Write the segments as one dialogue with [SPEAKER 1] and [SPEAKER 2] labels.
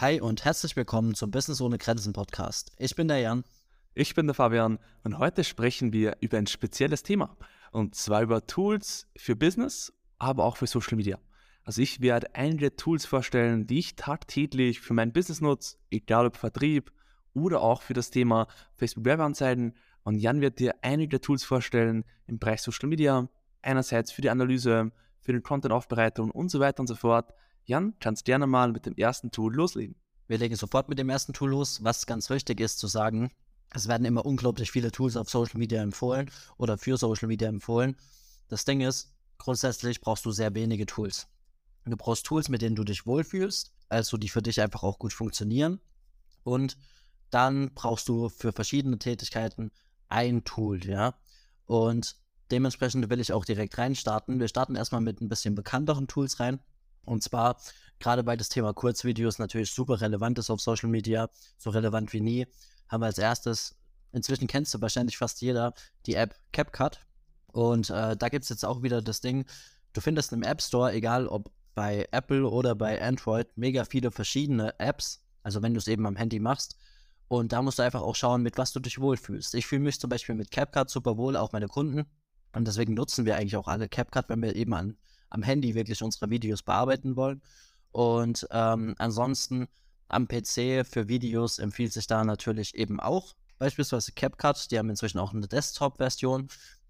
[SPEAKER 1] Hi und herzlich willkommen zum Business ohne Grenzen Podcast. Ich bin der Jan.
[SPEAKER 2] Ich bin der Fabian und heute sprechen wir über ein spezielles Thema und zwar über Tools für Business, aber auch für Social Media. Also ich werde einige Tools vorstellen, die ich tagtäglich für mein Business nutze, egal ob Vertrieb oder auch für das Thema Facebook Werbeanzeigen. Und Jan wird dir einige Tools vorstellen im Bereich Social Media, einerseits für die Analyse, für die Content-Aufbereitung und so weiter und so fort. Jan, kannst gerne mal mit dem ersten Tool loslegen.
[SPEAKER 1] Wir legen sofort mit dem ersten Tool los. Was ganz wichtig ist zu sagen, es werden immer unglaublich viele Tools auf Social Media empfohlen oder für Social Media empfohlen. Das Ding ist, grundsätzlich brauchst du sehr wenige Tools. Du brauchst Tools, mit denen du dich wohlfühlst, also die für dich einfach auch gut funktionieren. Und dann brauchst du für verschiedene Tätigkeiten ein Tool, ja. Und dementsprechend will ich auch direkt reinstarten. Wir starten erstmal mit ein bisschen bekannteren Tools rein. Und zwar, gerade weil das Thema Kurzvideos natürlich super relevant ist auf Social Media, so relevant wie nie, haben wir als erstes, inzwischen kennst du wahrscheinlich fast jeder, die App CapCut. Und äh, da gibt es jetzt auch wieder das Ding, du findest im App Store, egal ob bei Apple oder bei Android, mega viele verschiedene Apps. Also wenn du es eben am Handy machst. Und da musst du einfach auch schauen, mit was du dich wohlfühlst. Ich fühle mich zum Beispiel mit CapCut super wohl, auch meine Kunden. Und deswegen nutzen wir eigentlich auch alle CapCut, wenn wir eben an am Handy wirklich unsere Videos bearbeiten wollen. Und ähm, ansonsten am PC für Videos empfiehlt sich da natürlich eben auch beispielsweise CapCut. Die haben inzwischen auch eine Desktop-Version.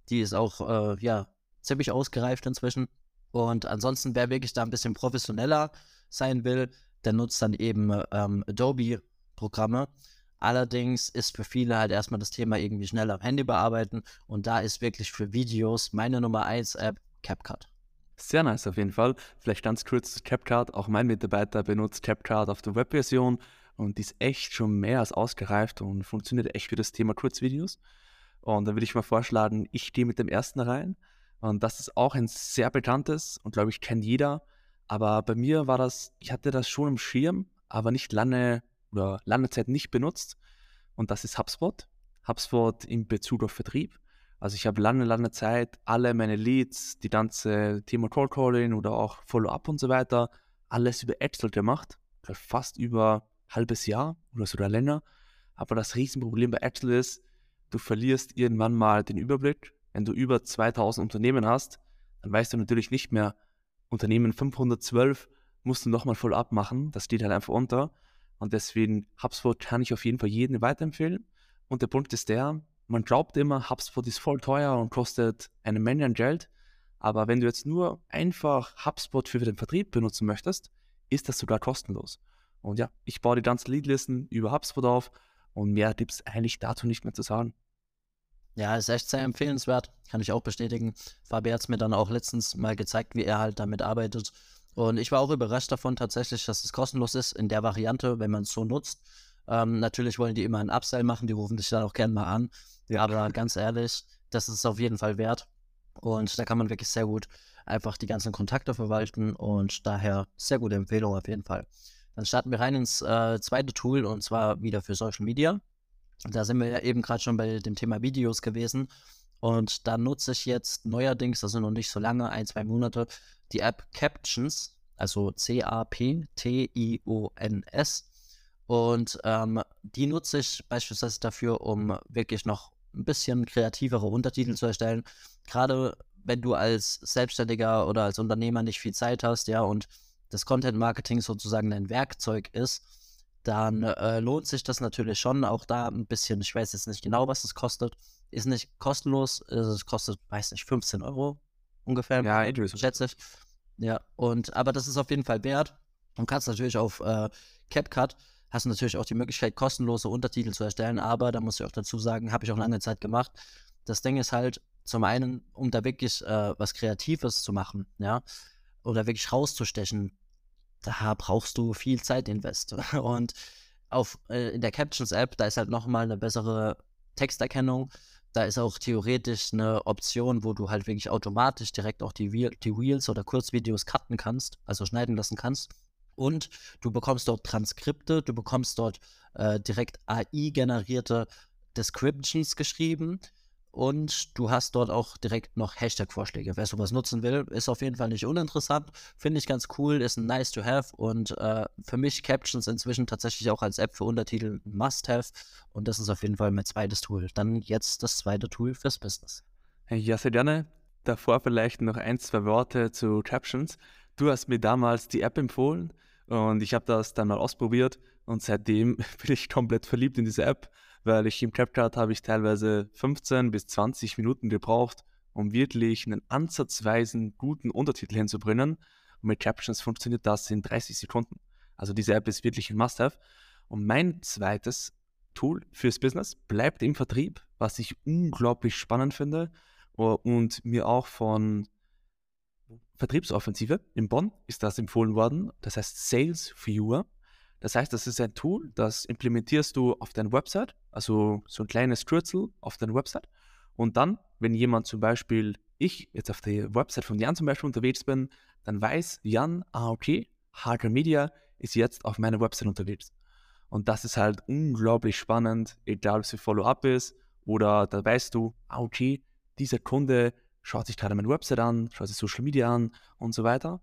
[SPEAKER 1] Die ist auch äh, ja ziemlich ausgereift inzwischen. Und ansonsten, wer wirklich da ein bisschen professioneller sein will, der nutzt dann eben ähm, Adobe-Programme. Allerdings ist für viele halt erstmal das Thema irgendwie schnell am Handy bearbeiten und da ist wirklich für Videos meine Nummer 1 App CapCut.
[SPEAKER 2] Sehr nice auf jeden Fall. Vielleicht ganz kurz CapCut. Auch mein Mitarbeiter benutzt CapCut auf der Webversion und die ist echt schon mehr als ausgereift und funktioniert echt für das Thema Kurzvideos. Und da würde ich mal vorschlagen, ich gehe mit dem ersten rein. Und das ist auch ein sehr bekanntes und glaube ich kennt jeder. Aber bei mir war das, ich hatte das schon im Schirm, aber nicht lange oder lange Zeit nicht benutzt. Und das ist HubSpot. HubSpot in Bezug auf Vertrieb. Also ich habe lange, lange Zeit alle meine Leads, die ganze Thema Cold Calling oder auch Follow-up und so weiter, alles über Excel gemacht. Fast über ein halbes Jahr oder sogar länger. Aber das Riesenproblem bei Excel ist, du verlierst irgendwann mal den Überblick. Wenn du über 2000 Unternehmen hast, dann weißt du natürlich nicht mehr, Unternehmen 512 musst du nochmal Follow-up machen. Das steht halt einfach unter. Und deswegen HubSpot kann ich auf jeden Fall jedem weiterempfehlen. Und der Punkt ist der, man glaubt immer, HubSpot ist voll teuer und kostet eine Menge an Geld. Aber wenn du jetzt nur einfach HubSpot für den Vertrieb benutzen möchtest, ist das sogar kostenlos. Und ja, ich baue die ganzen Leadlisten über HubSpot auf und mehr gibt es eigentlich dazu nicht mehr zu sagen.
[SPEAKER 1] Ja, ist echt sehr empfehlenswert, kann ich auch bestätigen. Fabi hat es mir dann auch letztens mal gezeigt, wie er halt damit arbeitet. Und ich war auch überrascht davon tatsächlich, dass es kostenlos ist in der Variante, wenn man es so nutzt. Ähm, natürlich wollen die immer einen Upsell machen, die rufen dich dann auch gerne mal an. Ja. Aber ganz ehrlich, das ist es auf jeden Fall wert. Und da kann man wirklich sehr gut einfach die ganzen Kontakte verwalten und daher sehr gute Empfehlung auf jeden Fall. Dann starten wir rein ins äh, zweite Tool und zwar wieder für Social Media. Da sind wir ja eben gerade schon bei dem Thema Videos gewesen. Und da nutze ich jetzt neuerdings, also noch nicht so lange, ein, zwei Monate, die App Captions, also C-A-P-T-I-O-N-S. Und ähm, die nutze ich beispielsweise dafür, um wirklich noch ein bisschen kreativere Untertitel zu erstellen. Gerade wenn du als Selbstständiger oder als Unternehmer nicht viel Zeit hast, ja, und das Content Marketing sozusagen dein Werkzeug ist, dann äh, lohnt sich das natürlich schon. Auch da ein bisschen, ich weiß jetzt nicht genau, was es kostet. Ist nicht kostenlos, es kostet, weiß nicht, 15 Euro ungefähr.
[SPEAKER 2] Ja, interessant.
[SPEAKER 1] Schätze ich. Ja, und aber das ist auf jeden Fall wert. Du kannst natürlich auf äh, CapCut hast du natürlich auch die Möglichkeit, kostenlose Untertitel zu erstellen, aber da muss ich auch dazu sagen, habe ich auch lange Zeit gemacht. Das Ding ist halt, zum einen, um da wirklich äh, was Kreatives zu machen, ja, oder wirklich rauszustechen, da brauchst du viel Zeit invest. Und auf, äh, in der Captions-App, da ist halt nochmal eine bessere Texterkennung. Da ist auch theoretisch eine Option, wo du halt wirklich automatisch direkt auch die, die Reels oder Kurzvideos cutten kannst, also schneiden lassen kannst und du bekommst dort Transkripte, du bekommst dort äh, direkt AI-generierte Descriptions geschrieben und du hast dort auch direkt noch Hashtag-Vorschläge. Wer sowas nutzen will, ist auf jeden Fall nicht uninteressant. Finde ich ganz cool, ist ein nice to have und äh, für mich Captions inzwischen tatsächlich auch als App für Untertitel ein Must-have und das ist auf jeden Fall mein zweites Tool. Dann jetzt das zweite Tool fürs Business.
[SPEAKER 2] Ja, sehr gerne. Davor vielleicht noch ein, zwei Worte zu Captions. Du hast mir damals die App empfohlen und ich habe das dann mal ausprobiert und seitdem bin ich komplett verliebt in diese App weil ich im CapCut habe ich teilweise 15 bis 20 Minuten gebraucht, um wirklich einen ansatzweisen guten Untertitel hinzubringen. Und mit Captions funktioniert das in 30 Sekunden. Also diese App ist wirklich ein Must-Have. Und mein zweites Tool fürs Business bleibt im Vertrieb, was ich unglaublich spannend finde und mir auch von Vertriebsoffensive in Bonn ist das empfohlen worden. Das heißt Sales Viewer. Das heißt, das ist ein Tool, das implementierst du auf deine Website, also so ein kleines Kürzel auf deine Website. Und dann, wenn jemand zum Beispiel, ich jetzt auf der Website von Jan zum Beispiel unterwegs bin, dann weiß Jan, ah, okay, Harker Media ist jetzt auf meiner Website unterwegs. Und das ist halt unglaublich spannend, egal ob es für Follow-up ist oder da weißt du, ah, okay, dieser Kunde schaut sich gerade meine Website an, schaut sich Social Media an und so weiter.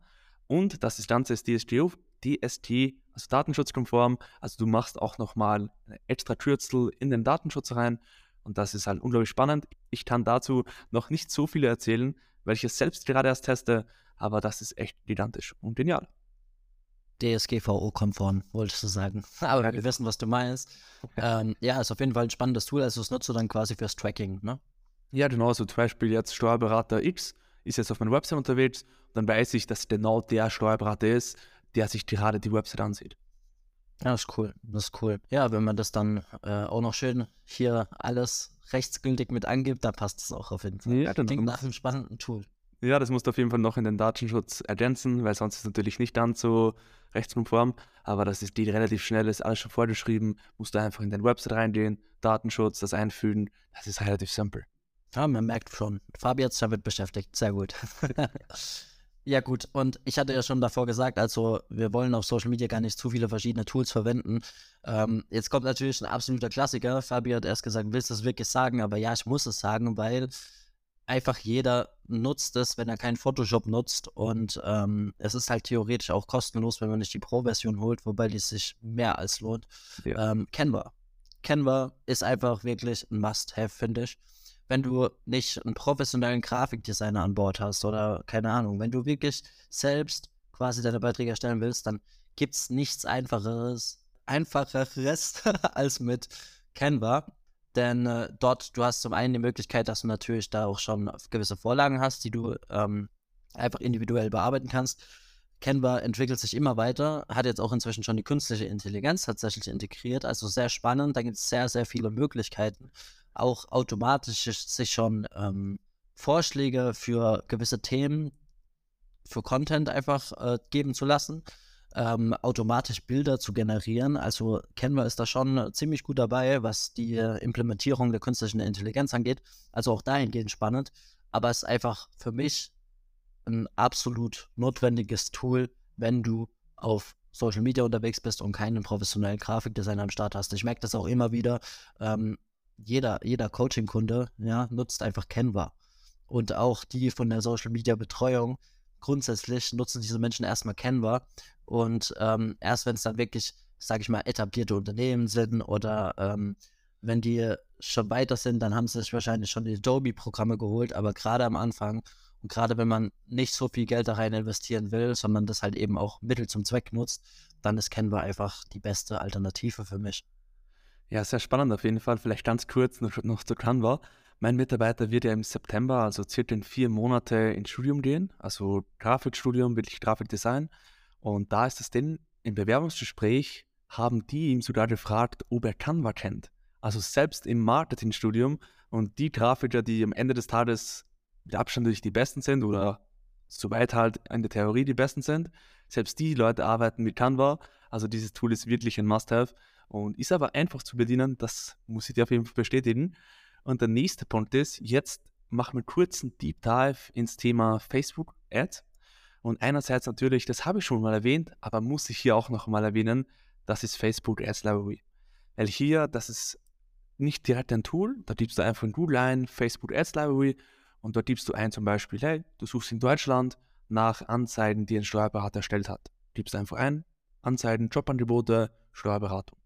[SPEAKER 2] Und das Ganze ist DSGO, DST, also datenschutzkonform. Also du machst auch nochmal eine extra Kürzel in den Datenschutz rein. Und das ist halt unglaublich spannend. Ich kann dazu noch nicht so viel erzählen, weil ich es selbst gerade erst teste, aber das ist echt gigantisch und genial.
[SPEAKER 1] DSGVO-konform, wolltest du sagen. Aber ja, wir wissen, was du meinst. Ähm, ja, ist auf jeden Fall ein spannendes Tool. Also, das nutzt du dann quasi fürs Tracking, ne?
[SPEAKER 2] Ja, genau. So zum Beispiel jetzt Steuerberater X ist jetzt auf meiner Website unterwegs. Dann weiß ich, dass genau der Steuerberater ist, der sich gerade die Website ansieht.
[SPEAKER 1] Ja, das ist cool. Das ist cool. Ja, wenn man das dann äh, auch noch schön hier alles rechtsgültig mit angibt, dann passt es auch auf jeden Fall. Ja, dann Klingt nach einem spannenden Tool.
[SPEAKER 2] Ja, das musst du auf jeden Fall noch in den Datenschutz ergänzen, weil sonst ist es natürlich nicht ganz so rechtskonform. Aber das ist die relativ schnell, ist alles schon vorgeschrieben. Musst du einfach in den Website reingehen, Datenschutz, das einfügen. Das ist relativ simpel.
[SPEAKER 1] Ja, man merkt schon. Fabi hat sich damit beschäftigt. Sehr gut. Ja, gut. Und ich hatte ja schon davor gesagt, also wir wollen auf Social Media gar nicht zu viele verschiedene Tools verwenden. Ähm, jetzt kommt natürlich ein absoluter Klassiker. Fabi hat erst gesagt, willst du das wirklich sagen? Aber ja, ich muss es sagen, weil einfach jeder nutzt es, wenn er keinen Photoshop nutzt. Und ähm, es ist halt theoretisch auch kostenlos, wenn man nicht die Pro-Version holt, wobei die sich mehr als lohnt. Ja. Ähm, Canva. Canva ist einfach wirklich ein Must-Have, finde ich wenn du nicht einen professionellen Grafikdesigner an Bord hast oder keine Ahnung, wenn du wirklich selbst quasi deine Beiträge erstellen willst, dann gibt es nichts einfacheres, einfacheres als mit Canva. Denn äh, dort, du hast zum einen die Möglichkeit, dass du natürlich da auch schon gewisse Vorlagen hast, die du ähm, einfach individuell bearbeiten kannst. Canva entwickelt sich immer weiter, hat jetzt auch inzwischen schon die künstliche Intelligenz tatsächlich integriert, also sehr spannend. Da gibt es sehr, sehr viele Möglichkeiten, auch automatisch sich schon ähm, Vorschläge für gewisse Themen, für Content einfach äh, geben zu lassen, ähm, automatisch Bilder zu generieren. Also Canva ist da schon ziemlich gut dabei, was die Implementierung der künstlichen Intelligenz angeht. Also auch dahingehend spannend. Aber es ist einfach für mich ein absolut notwendiges Tool, wenn du auf Social Media unterwegs bist und keinen professionellen Grafikdesigner am Start hast. Ich merke das auch immer wieder. Ähm, jeder, jeder Coaching-Kunde ja, nutzt einfach Canva. Und auch die von der Social Media Betreuung, grundsätzlich nutzen diese Menschen erstmal Canva. Und ähm, erst wenn es dann wirklich, sage ich mal, etablierte Unternehmen sind oder ähm, wenn die schon weiter sind, dann haben sie sich wahrscheinlich schon die Adobe-Programme geholt. Aber gerade am Anfang und gerade wenn man nicht so viel Geld da rein investieren will, sondern das halt eben auch Mittel zum Zweck nutzt, dann ist Canva einfach die beste Alternative für mich.
[SPEAKER 2] Ja, sehr spannend auf jeden Fall. Vielleicht ganz kurz noch, noch zu Canva. Mein Mitarbeiter wird ja im September, also circa in vier Monate, ins Studium gehen, also Grafikstudium, wirklich Grafikdesign. Und da ist es denn, im Bewerbungsgespräch haben die ihm sogar gefragt, ob er Canva kennt. Also selbst im Marketingstudium und die Grafiker, die am Ende des Tages mit Abstand durch die Besten sind oder soweit halt in der Theorie die Besten sind, selbst die Leute arbeiten mit Canva. Also dieses Tool ist wirklich ein Must-Have und ist aber einfach zu bedienen, das muss ich dir auf jeden Fall bestätigen. Und der nächste Punkt ist, jetzt machen wir kurz einen Deep Dive ins Thema Facebook Ads. Und einerseits natürlich, das habe ich schon mal erwähnt, aber muss ich hier auch noch mal erwähnen, das ist Facebook Ads Library. Weil hier, das ist nicht direkt ein Tool, da gibst du einfach in Google ein, Facebook Ads Library und dort gibst du ein zum Beispiel, hey, du suchst in Deutschland nach Anzeigen, die ein Steuerberater erstellt hat. Gibst einfach ein, Anzeigen, Jobangebote, Steuerberatung.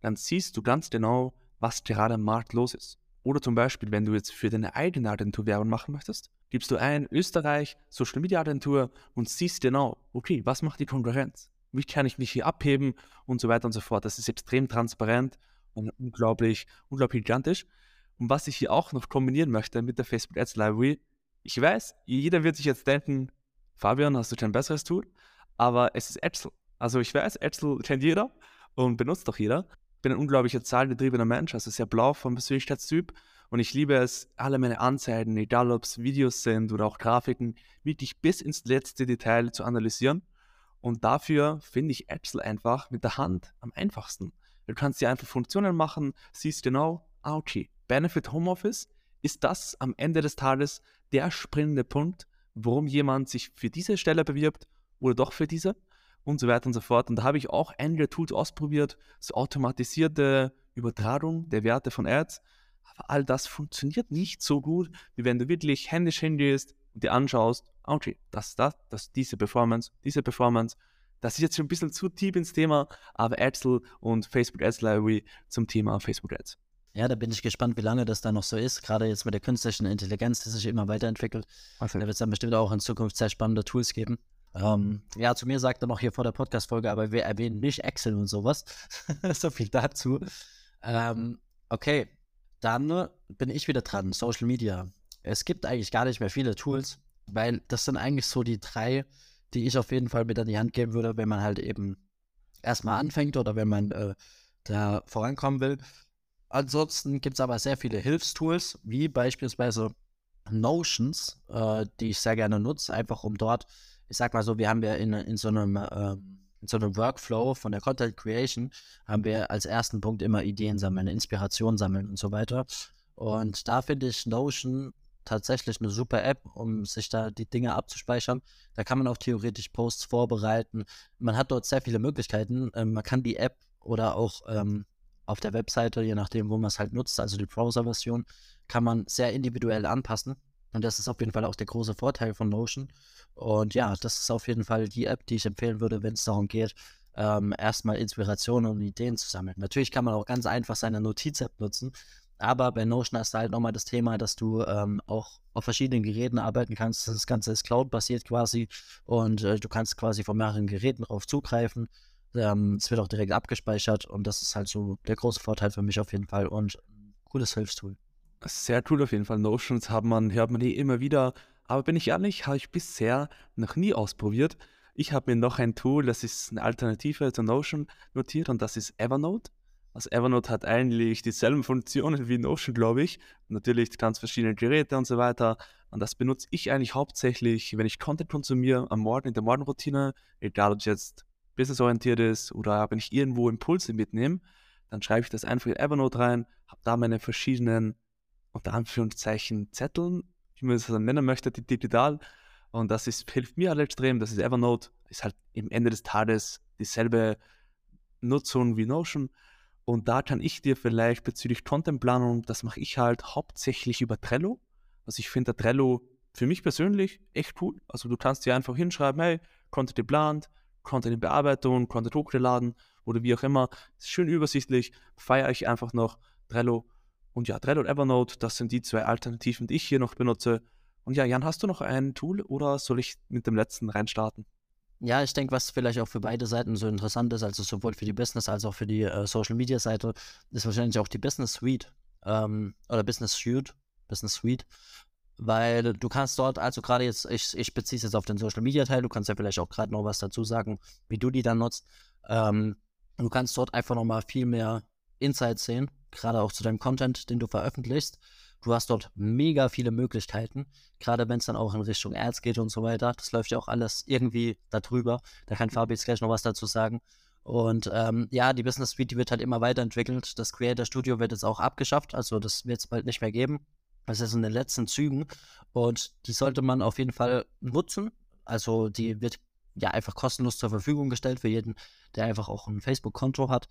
[SPEAKER 2] Dann siehst du ganz genau, was gerade am Markt los ist. Oder zum Beispiel, wenn du jetzt für deine eigene Agentur Werbung machen möchtest, gibst du ein Österreich, Social Media Agentur und siehst genau, okay, was macht die Konkurrenz? Wie kann ich mich hier abheben und so weiter und so fort. Das ist extrem transparent und unglaublich, unglaublich gigantisch. Und was ich hier auch noch kombinieren möchte mit der Facebook Ads Library, ich weiß, jeder wird sich jetzt denken, Fabian, hast du kein besseres Tool? Aber es ist Edsel. Also ich weiß, Edsel kennt jeder und benutzt doch jeder. Bin ein unglaublicher zahlgetriebener Mensch, also sehr blau vom Persönlichkeitstyp. Und ich liebe es, alle meine Anzeigen, egal ob es Videos sind oder auch Grafiken, wirklich bis ins letzte Detail zu analysieren. Und dafür finde ich Edsel einfach mit der Hand am einfachsten. Du kannst dir einfach Funktionen machen, siehst genau, ah, okay, Benefit Homeoffice ist das am Ende des Tages der springende Punkt, warum jemand sich für diese Stelle bewirbt oder doch für diese und so weiter und so fort. Und da habe ich auch einige Tools ausprobiert, so automatisierte Übertragung der Werte von Ads. Aber all das funktioniert nicht so gut, wie wenn du wirklich händisch hingehst und dir anschaust, ah, okay, das, das, das, diese Performance, diese Performance. Das ist jetzt schon ein bisschen zu tief ins Thema, aber Edsel und Facebook Ads Library zum Thema Facebook Ads.
[SPEAKER 1] Ja, da bin ich gespannt, wie lange das da noch so ist. Gerade jetzt mit der künstlichen Intelligenz, die sich immer weiterentwickelt. Also. Da wird es dann bestimmt auch in Zukunft sehr spannende Tools geben. Ähm, ja, zu mir sagt er noch hier vor der Podcast-Folge, aber wir erwähnen nicht Excel und sowas. so viel dazu. Ähm, okay, dann bin ich wieder dran. Social Media. Es gibt eigentlich gar nicht mehr viele Tools, weil das sind eigentlich so die drei, die ich auf jeden Fall mit an die Hand geben würde, wenn man halt eben erstmal anfängt oder wenn man äh, da vorankommen will. Ansonsten gibt es aber sehr viele Hilfstools, wie beispielsweise Notions, äh, die ich sehr gerne nutze, einfach um dort, ich sag mal so, wir haben ja in, in so einem äh, in so einem Workflow von der Content Creation haben wir als ersten Punkt immer Ideen sammeln, Inspiration sammeln und so weiter. Und da finde ich Notion tatsächlich eine super App, um sich da die Dinge abzuspeichern. Da kann man auch theoretisch Posts vorbereiten. Man hat dort sehr viele Möglichkeiten. Ähm, man kann die App oder auch ähm, auf der Webseite, je nachdem, wo man es halt nutzt, also die Browser-Version, kann man sehr individuell anpassen. Und das ist auf jeden Fall auch der große Vorteil von Notion. Und ja, das ist auf jeden Fall die App, die ich empfehlen würde, wenn es darum geht, ähm, erstmal Inspirationen und Ideen zu sammeln. Natürlich kann man auch ganz einfach seine Notiz-App nutzen, aber bei Notion hast du halt nochmal das Thema, dass du ähm, auch auf verschiedenen Geräten arbeiten kannst. Das Ganze ist Cloud-basiert quasi und äh, du kannst quasi von mehreren Geräten darauf zugreifen. Ähm, es wird auch direkt abgespeichert und das ist halt so der große Vorteil für mich auf jeden Fall und cooles Hilfstool.
[SPEAKER 2] Sehr cool auf jeden Fall. Notions hat man, hört man eh immer wieder. Aber bin ich ehrlich, habe ich bisher noch nie ausprobiert. Ich habe mir noch ein Tool, das ist eine Alternative zu Notion notiert und das ist Evernote. Also Evernote hat eigentlich dieselben Funktionen wie Notion, glaube ich. Natürlich ganz verschiedene Geräte und so weiter. Und das benutze ich eigentlich hauptsächlich, wenn ich Content konsumiere am Morgen in der Morgenroutine, egal ob es jetzt businessorientiert ist oder wenn ich irgendwo Impulse mitnehme, dann schreibe ich das einfach in Evernote rein, habe da meine verschiedenen, unter Anführungszeichen, Zetteln, wie man es dann nennen möchte, die digital. Und das ist, hilft mir halt extrem. Das ist Evernote, ist halt im Ende des Tages dieselbe Nutzung wie Notion. Und da kann ich dir vielleicht bezüglich Contentplanung, das mache ich halt hauptsächlich über Trello. Also ich finde Trello für mich persönlich echt cool. Also du kannst dir einfach hinschreiben, hey, Content geplant, Content in Bearbeitung, Content hochgeladen oder wie auch immer. Ist schön übersichtlich, feiere ich einfach noch Trello. Und ja, Trello und Evernote, das sind die zwei Alternativen, die ich hier noch benutze. Und ja, Jan, hast du noch ein Tool oder soll ich mit dem letzten reinstarten?
[SPEAKER 1] Ja, ich denke, was vielleicht auch für beide Seiten so interessant ist, also sowohl für die Business- als auch für die äh, Social-Media-Seite, ist wahrscheinlich auch die Business Suite ähm, oder Business Suite, Business Suite weil du kannst dort, also gerade jetzt, ich, ich beziehe es jetzt auf den Social Media Teil, du kannst ja vielleicht auch gerade noch was dazu sagen, wie du die dann nutzt. Ähm, du kannst dort einfach nochmal viel mehr Insights sehen, gerade auch zu deinem Content, den du veröffentlichst. Du hast dort mega viele Möglichkeiten, gerade wenn es dann auch in Richtung Ads geht und so weiter. Das läuft ja auch alles irgendwie darüber. Da kann Fabi jetzt gleich noch was dazu sagen. Und ähm, ja, die Business Suite, die wird halt immer weiterentwickelt. Das Creator Studio wird jetzt auch abgeschafft, also das wird es bald nicht mehr geben. Das ist in den letzten Zügen und die sollte man auf jeden Fall nutzen. Also die wird ja einfach kostenlos zur Verfügung gestellt für jeden, der einfach auch ein Facebook-Konto hat.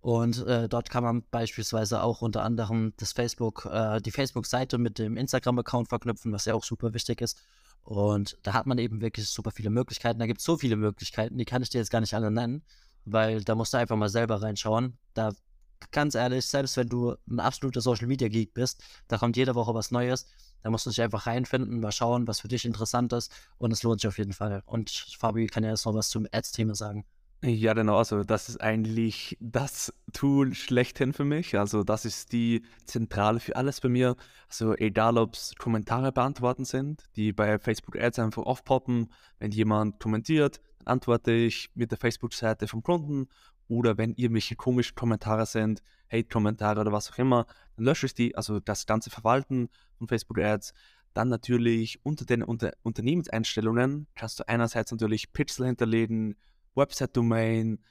[SPEAKER 1] Und äh, dort kann man beispielsweise auch unter anderem das Facebook, äh, die Facebook-Seite mit dem Instagram-Account verknüpfen, was ja auch super wichtig ist. Und da hat man eben wirklich super viele Möglichkeiten. Da gibt es so viele Möglichkeiten, die kann ich dir jetzt gar nicht alle nennen, weil da musst du einfach mal selber reinschauen. Da ganz ehrlich, selbst wenn du ein absoluter Social Media Geek bist, da kommt jede Woche was Neues. Da musst du dich einfach reinfinden, mal schauen, was für dich interessant ist. Und es lohnt sich auf jeden Fall. Und Fabi kann ja jetzt noch was zum Ads-Thema sagen.
[SPEAKER 2] Ja, genau. Also, das ist eigentlich das Tool schlechthin für mich. Also, das ist die Zentrale für alles bei mir. Also, egal ob es Kommentare beantworten sind, die bei Facebook Ads einfach aufpoppen. Wenn jemand kommentiert, dann antworte ich mit der Facebook-Seite vom Kunden oder wenn irgendwelche komischen Kommentare sind, Hate-Kommentare oder was auch immer, dann lösche ich die, also das ganze Verwalten von Facebook Ads. Dann natürlich unter den unter Unternehmenseinstellungen kannst du einerseits natürlich Pixel hinterlegen, Website-Domain,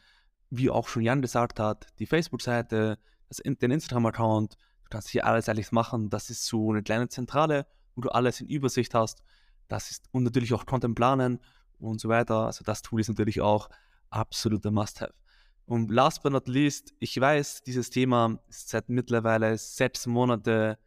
[SPEAKER 2] wie auch schon Jan gesagt hat, die Facebook-Seite, den Instagram-Account. Du kannst hier alles eigentlich machen. Das ist so eine kleine Zentrale, wo du alles in Übersicht hast. Das ist und natürlich auch Content planen und so weiter. Also das Tool ist natürlich auch absoluter Must-Have. Und last but not least, ich weiß, dieses Thema ist seit mittlerweile sechs Monate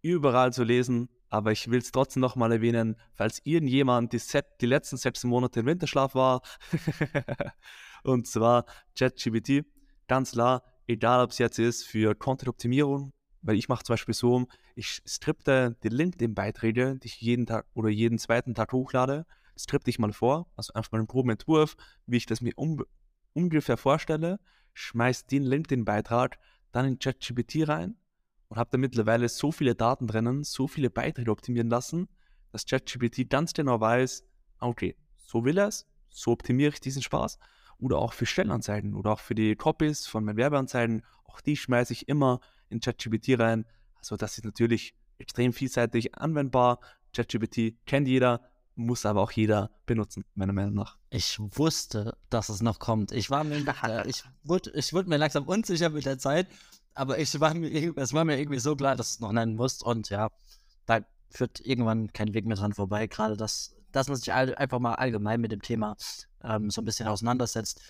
[SPEAKER 2] überall zu lesen, aber ich will es trotzdem nochmal erwähnen, falls irgendjemand die, Set, die letzten sechs Monate im Winterschlaf war. und zwar ChatGPT. Ganz klar, egal ob es jetzt ist für Content-Optimierung, weil ich mache zum Beispiel so, ich skripte die LinkedIn-Beiträge, die ich jeden Tag oder jeden zweiten Tag hochlade, skripte ich mal vor, also einfach mal einen Probenentwurf, wie ich das mir um, ungefähr vorstelle, schmeiß den LinkedIn-Beitrag dann in ChatGPT rein und habe da mittlerweile so viele Daten drinnen, so viele Beiträge optimieren lassen, dass ChatGPT ganz genau weiß, okay, so will er es, so optimiere ich diesen Spaß. Oder auch für Stellenanzeigen oder auch für die Copies von meinen Werbeanzeigen, auch die schmeiße ich immer in ChatGPT rein. Also das ist natürlich extrem vielseitig anwendbar. ChatGPT kennt jeder, muss aber auch jeder benutzen, meiner Meinung nach.
[SPEAKER 1] Ich wusste, dass es noch kommt. Ich war mir, ich wurde, ich wurde mir langsam unsicher mit der Zeit, aber ich war mir, es war mir irgendwie so klar, dass es noch nennen muss und ja, da führt irgendwann kein Weg mehr dran vorbei. Gerade das, dass man sich einfach mal allgemein mit dem Thema ähm, so ein bisschen auseinandersetzt.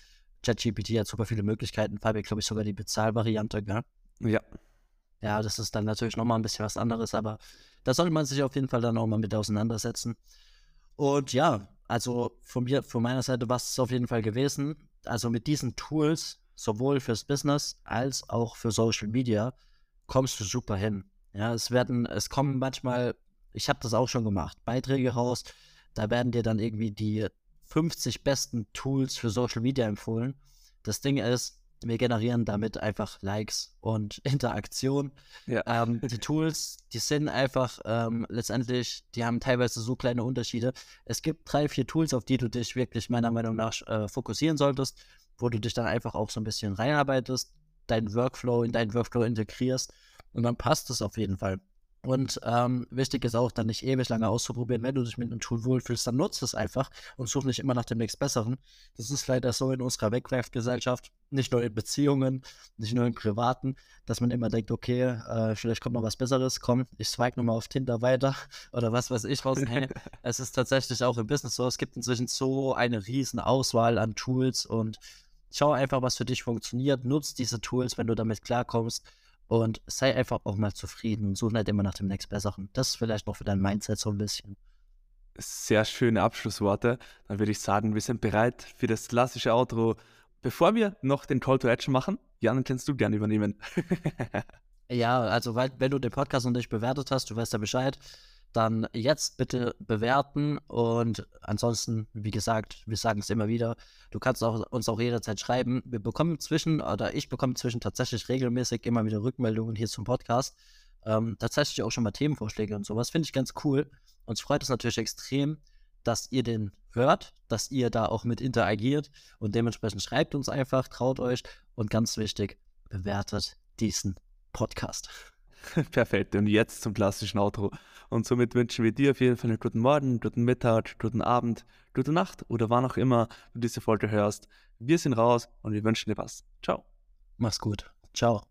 [SPEAKER 1] ChatGPT hat super viele Möglichkeiten, Fabi, glaube ich, sogar die Bezahlvariante, gell?
[SPEAKER 2] Ja.
[SPEAKER 1] Ja, das ist dann natürlich nochmal ein bisschen was anderes, aber da sollte man sich auf jeden Fall dann auch mal mit auseinandersetzen. Und ja, also von mir, von meiner Seite war es auf jeden Fall gewesen. Also mit diesen Tools, sowohl fürs Business als auch für Social Media, kommst du super hin. Ja, es werden, es kommen manchmal, ich habe das auch schon gemacht, Beiträge raus, da werden dir dann irgendwie die 50 besten Tools für Social Media empfohlen. Das Ding ist, wir generieren damit einfach Likes und Interaktion. Ja. Ähm, die Tools, die sind einfach ähm, letztendlich, die haben teilweise so kleine Unterschiede. Es gibt drei, vier Tools, auf die du dich wirklich meiner Meinung nach äh, fokussieren solltest, wo du dich dann einfach auch so ein bisschen reinarbeitest, deinen Workflow in deinen Workflow integrierst und dann passt es auf jeden Fall. Und ähm, wichtig ist auch, dann nicht ewig lange auszuprobieren. Wenn du dich mit einem Tool wohlfühlst, dann nutzt es einfach und such nicht immer nach dem nächstbesseren. Das ist leider so in unserer Wegwerfgesellschaft, nicht nur in Beziehungen, nicht nur in privaten, dass man immer denkt, okay, äh, vielleicht kommt noch was Besseres, komm, ich swipe nochmal auf Tinder weiter oder was weiß ich was. Hey, es ist tatsächlich auch im Business so, es gibt inzwischen so eine riesen Auswahl an Tools und schau einfach, was für dich funktioniert, nutzt diese Tools, wenn du damit klarkommst und sei einfach auch mal zufrieden und such nicht immer nach dem nächstbesseren. Das ist vielleicht noch für dein Mindset so ein bisschen.
[SPEAKER 2] Sehr schöne Abschlussworte. Dann würde ich sagen, wir sind bereit für das klassische Outro. Bevor wir noch den Call to Action machen, Jan, kannst du gerne übernehmen.
[SPEAKER 1] ja, also weil, wenn du den Podcast noch nicht bewertet hast, du weißt ja Bescheid, dann jetzt bitte bewerten und ansonsten, wie gesagt, wir sagen es immer wieder, du kannst auch, uns auch jederzeit schreiben. Wir bekommen zwischen, oder ich bekomme zwischen tatsächlich regelmäßig immer wieder Rückmeldungen hier zum Podcast. Ähm, tatsächlich auch schon mal Themenvorschläge und sowas. Finde ich ganz cool. Uns freut es natürlich extrem, dass ihr den hört, dass ihr da auch mit interagiert und dementsprechend schreibt uns einfach, traut euch und ganz wichtig, bewertet diesen Podcast.
[SPEAKER 2] Perfekt. Und jetzt zum klassischen Outro. Und somit wünschen wir dir auf jeden Fall einen guten Morgen, guten Mittag, guten Abend, gute Nacht oder wann auch immer du diese Folge hörst. Wir sind raus und wir wünschen dir was. Ciao.
[SPEAKER 1] Mach's gut. Ciao.